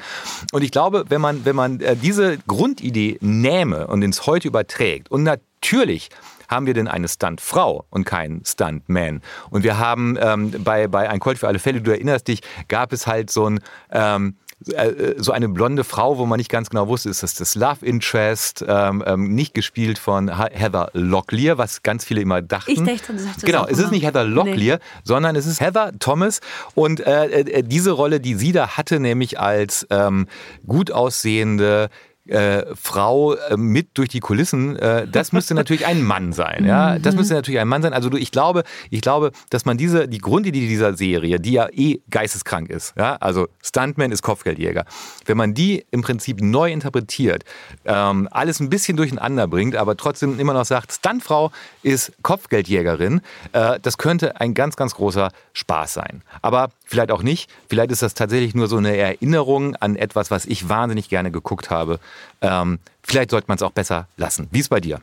Und ich glaube, wenn man, wenn man äh, diese Grundidee nähme und ins Heute überträgt und natürlich haben wir denn eine Stuntfrau und keinen Stuntman. Und wir haben ähm, bei, bei Ein Colt für alle Fälle, du erinnerst dich, gab es halt so ein ähm, äh, so eine blonde Frau, wo man nicht ganz genau wusste, ist das das Love Interest, ähm, ähm, nicht gespielt von Heather Locklear, was ganz viele immer dachten. Ich dachte, du sagst das Genau, es ist nicht Heather Locklear, sondern es ist Heather Thomas. Und äh, äh, diese Rolle, die sie da hatte, nämlich als ähm, gut aussehende äh, Frau äh, mit durch die Kulissen, äh, das müsste natürlich ein Mann sein. Ja? Das müsste natürlich ein Mann sein. Also du, ich glaube, ich glaube, dass man diese, die Grundidee dieser Serie, die ja eh geisteskrank ist, ja? also Stuntman ist Kopfgeldjäger, wenn man die im Prinzip neu interpretiert, ähm, alles ein bisschen durcheinander bringt, aber trotzdem immer noch sagt, Stuntfrau ist Kopfgeldjägerin, äh, das könnte ein ganz, ganz großer Spaß sein. Aber vielleicht auch nicht. Vielleicht ist das tatsächlich nur so eine Erinnerung an etwas, was ich wahnsinnig gerne geguckt habe. Ähm, vielleicht sollte man es auch besser lassen. Wie ist bei dir?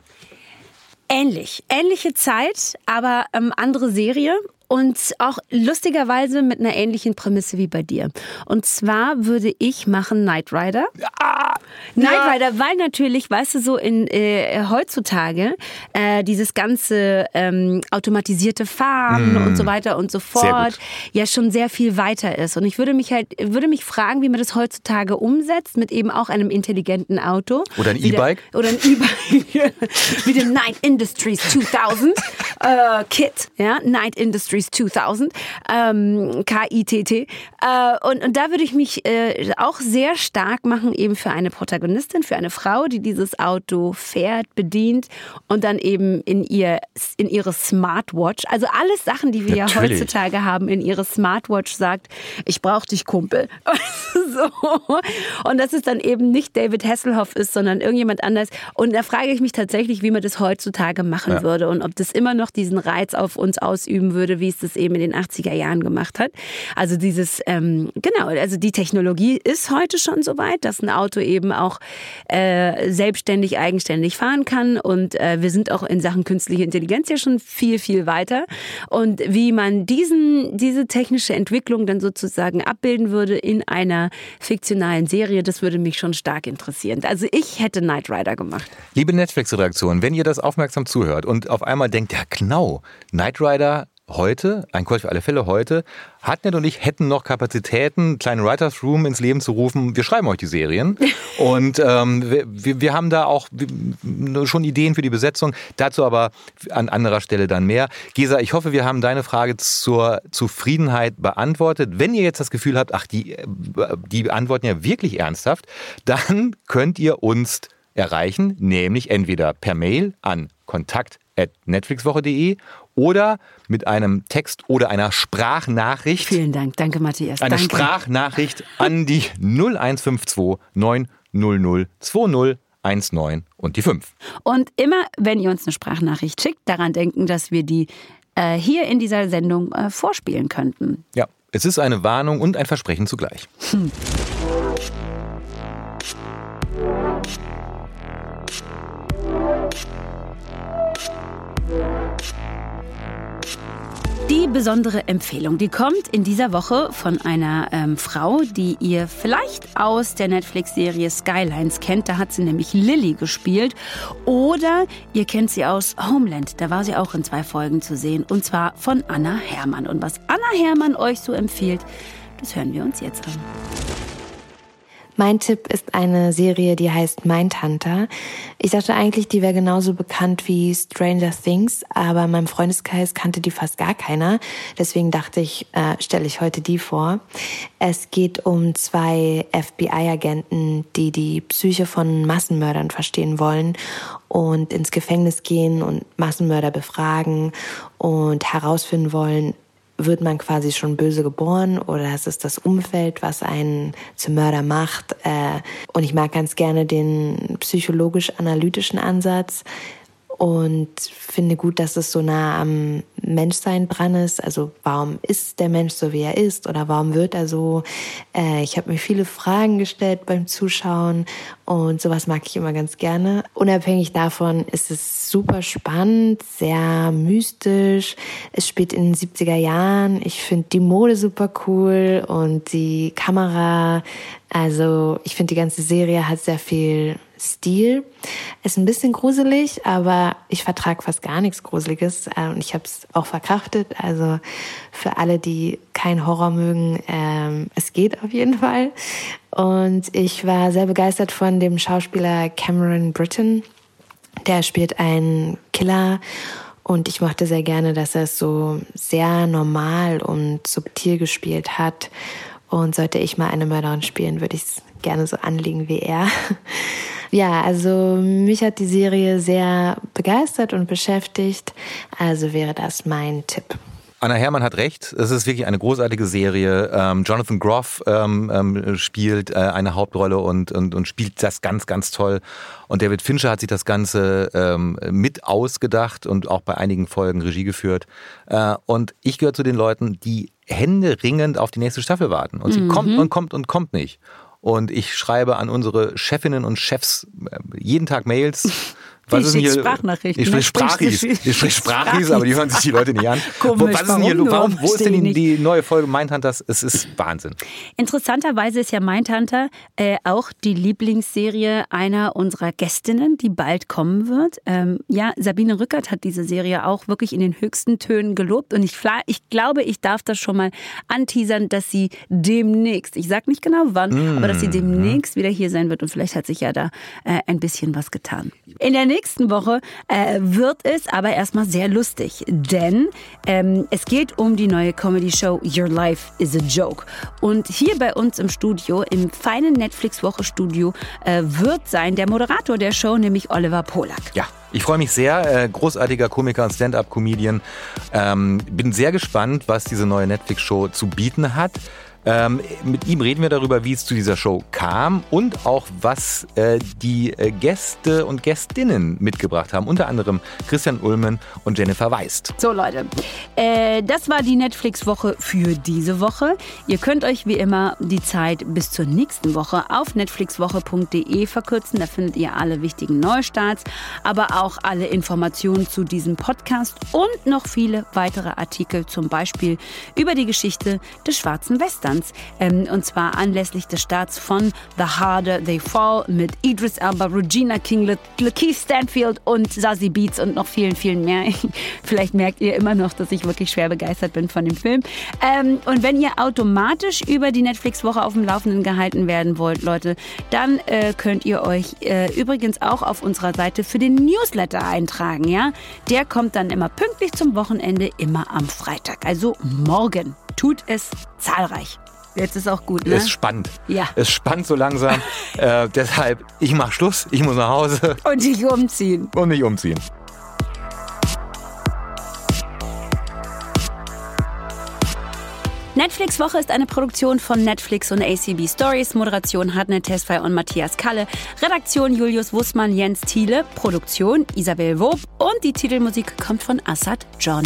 Ähnlich. Ähnliche Zeit, aber ähm, andere Serie. Und auch lustigerweise mit einer ähnlichen Prämisse wie bei dir. Und zwar würde ich machen Knight Rider. Knight Rider, weil natürlich, weißt du, so in äh, heutzutage äh, dieses ganze ähm, automatisierte Fahren und so weiter und so Mm. Fort ja schon sehr viel weiter ist. Und ich würde mich halt, würde mich fragen, wie man das heutzutage umsetzt mit eben auch einem intelligenten Auto. Oder ein E-Bike. Oder ein E-Bike. (laughs) wie dem Night Industries (laughs) 2000 äh, Kit. Ja, Night Industries 2000. Ähm, K-I-T-T. Äh, und, und da würde ich mich äh, auch sehr stark machen, eben für eine Protagonistin, für eine Frau, die dieses Auto fährt, bedient und dann eben in ihr in ihre Smartwatch, also alles Sachen, die wir ja Natürlich. heutzutage haben, in ihre Smartwatch sagt, ich brauche dich, Kumpel. (laughs) so. Und dass es dann eben nicht David Hasselhoff ist, sondern irgendjemand anders. Und da frage ich mich tatsächlich, wie man das heutzutage machen Ja. würde und ob das immer noch diesen Reiz auf uns ausüben würde, wie wie es das eben in den 80er Jahren gemacht hat. Also dieses, ähm, genau, also die Technologie ist heute schon so weit, dass ein Auto eben auch äh, selbstständig, eigenständig fahren kann. Und äh, wir sind auch in Sachen künstliche Intelligenz ja schon viel, viel weiter. Und wie man diesen, diese technische Entwicklung dann sozusagen abbilden würde in einer fiktionalen Serie, das würde mich schon stark interessieren. Also ich hätte Knight Rider gemacht. Liebe Netflix-Redaktion, wenn ihr das aufmerksam zuhört und auf einmal denkt, ja genau, Knight Rider heute, ein Kurs für alle Fälle heute, Hartnett und ich hätten noch Kapazitäten, einen kleinen Writers Room ins Leben zu rufen. Wir schreiben euch die Serien. (laughs) und ähm, wir, wir haben da auch schon Ideen für die Besetzung. Dazu aber an anderer Stelle dann mehr. Gesa, ich hoffe, wir haben deine Frage zur Zufriedenheit beantwortet. Wenn ihr jetzt das Gefühl habt, ach, die, die antworten ja wirklich ernsthaft, dann (laughs) könnt ihr uns erreichen, nämlich entweder per Mail an kontakt.netflixwoche.de oder mit einem Text oder einer Sprachnachricht. Vielen Dank, danke Matthias. Eine danke. Sprachnachricht an die 0152 900 2019 und die 5. Und immer, wenn ihr uns eine Sprachnachricht schickt, daran denken, dass wir die äh, hier in dieser Sendung äh, vorspielen könnten. Ja, es ist eine Warnung und ein Versprechen zugleich. Hm. (laughs) Die besondere Empfehlung, die kommt in dieser Woche von einer ähm, Frau, die ihr vielleicht aus der Netflix-Serie Skylines kennt. Da hat sie nämlich Lily gespielt. Oder ihr kennt sie aus Homeland. Da war sie auch in zwei Folgen zu sehen. Und zwar von Anna Herrmann. Und was Anna Herrmann euch so empfiehlt, das hören wir uns jetzt an. Mein Tipp ist eine Serie, die heißt Mindhunter. Ich dachte eigentlich, die wäre genauso bekannt wie Stranger Things, aber in meinem Freundeskreis kannte die fast gar keiner. Deswegen dachte ich, äh, stelle ich heute die vor. Es geht um zwei FBI-Agenten, die die Psyche von Massenmördern verstehen wollen und ins Gefängnis gehen und Massenmörder befragen und herausfinden wollen, wird man quasi schon böse geboren oder ist es das Umfeld, was einen zum Mörder macht? Äh, und ich mag ganz gerne den psychologisch-analytischen Ansatz und finde gut, dass es so nah am Menschsein dran ist. Also warum ist der Mensch so, wie er ist oder warum wird er so? Äh, ich habe mir viele Fragen gestellt beim Zuschauen und sowas mag ich immer ganz gerne. Unabhängig davon ist es super spannend, sehr mystisch. Es spielt in den 70er Jahren. Ich finde die Mode super cool und die Kamera. Also ich finde die ganze Serie hat sehr viel Stil. Ist ein bisschen gruselig, aber ich vertrage fast gar nichts Gruseliges äh, und ich habe es auch verkraftet. Also für alle, die kein Horror mögen, ähm, es geht auf jeden Fall. Und ich war sehr begeistert von dem Schauspieler Cameron Britton. Der spielt einen Killer und ich mochte sehr gerne, dass er es so sehr normal und subtil gespielt hat. Und sollte ich mal eine Mörderin spielen, würde ich es gerne so anlegen wie er. (laughs) Ja, also mich hat die Serie sehr begeistert und beschäftigt. Also wäre das mein Tipp. Anna Herrmann hat recht. Es ist wirklich eine großartige Serie. Ähm, Jonathan Groff ähm, ähm, spielt äh, eine Hauptrolle und, und, und spielt das ganz, ganz toll. Und David Fincher hat sich das Ganze ähm, mit ausgedacht und auch bei einigen Folgen Regie geführt. Äh, und ich gehöre zu den Leuten, die Hände ringend auf die nächste Staffel warten. Und sie mhm. kommt und kommt und kommt nicht. Und ich schreibe an unsere Chefinnen und Chefs äh, jeden Tag Mails (laughs) was ist denn hier? Sprachnachrichten. Ich spreche Sprachis. Ich spreche Sprachis, aber die hören sich die Leute nicht an. (laughs) Komisch, was ist denn hier, warum, wo ist denn die, die, neue Folge Mindhunters? Es ist Wahnsinn. Interessanterweise ist ja Mindhunter äh, auch die Lieblingsserie einer unserer Gästinnen, die bald kommen wird. Ähm, ja, Sabine Rückert hat diese Serie auch wirklich in den höchsten Tönen gelobt und ich, ich glaube, ich darf das schon mal anteasern, dass sie demnächst, ich sage nicht genau wann, mm. aber dass sie demnächst wieder hier sein wird und vielleicht hat sich ja da äh, ein bisschen was getan. In der nächsten Woche äh, wird es aber erstmal sehr lustig, denn ähm, es geht um die neue Comedy-Show Your Life is a Joke. Und hier bei uns im Studio, im feinen Netflix-Woche-Studio, äh, wird sein der Moderator der Show, nämlich Oliver Polak. Ja. Ich freue mich sehr, äh, großartiger Komiker und Stand-up-Comedian. Ähm, bin sehr gespannt, was diese neue Netflix-Show zu bieten hat. Ähm, mit ihm reden wir darüber, wie es zu dieser Show kam und auch was äh, die äh, Gäste und Gästinnen mitgebracht haben. Unter anderem Christian Ulmen und Jennifer Weist. So Leute, äh, das war die Netflix-Woche für diese Woche. Ihr könnt euch wie immer die Zeit bis zur nächsten Woche auf netflixwoche.de verkürzen. Da findet ihr alle wichtigen Neustarts, aber auch alle Informationen zu diesem Podcast und noch viele weitere Artikel, zum Beispiel über die Geschichte des schwarzen Westerns. Performance. Ähm, und zwar anlässlich des Starts von The Harder They Fall mit Idris Elba, Regina King, Lakeith Stanfield und Zazie Beats und noch vielen, vielen mehr. (laughs) Vielleicht merkt ihr immer noch, dass ich wirklich schwer begeistert bin von dem Film. Ähm, und wenn ihr automatisch über die Netflix-Woche auf dem Laufenden gehalten werden wollt, Leute, dann äh, könnt ihr euch äh, übrigens auch auf unserer Seite für den Newsletter eintragen. Ja? Der kommt dann immer pünktlich zum Wochenende, immer am Freitag. Also morgen. Tut es zahlreich. Jetzt ist auch gut, ne? Es ist spannend. Ja. Es ist spannend so langsam. (laughs) äh, deshalb, ich mach Schluss, ich muss nach Hause. Und dich umziehen. Und nicht umziehen. Netflix Woche ist eine Produktion von Netflix und ACB Stories. Moderation Hartnett Tesfay und Matthias Kalle. Redaktion Julius Wussmann, Jens Thiele. Produktion Isabel Wob. Und die Titelmusik kommt von Assad John.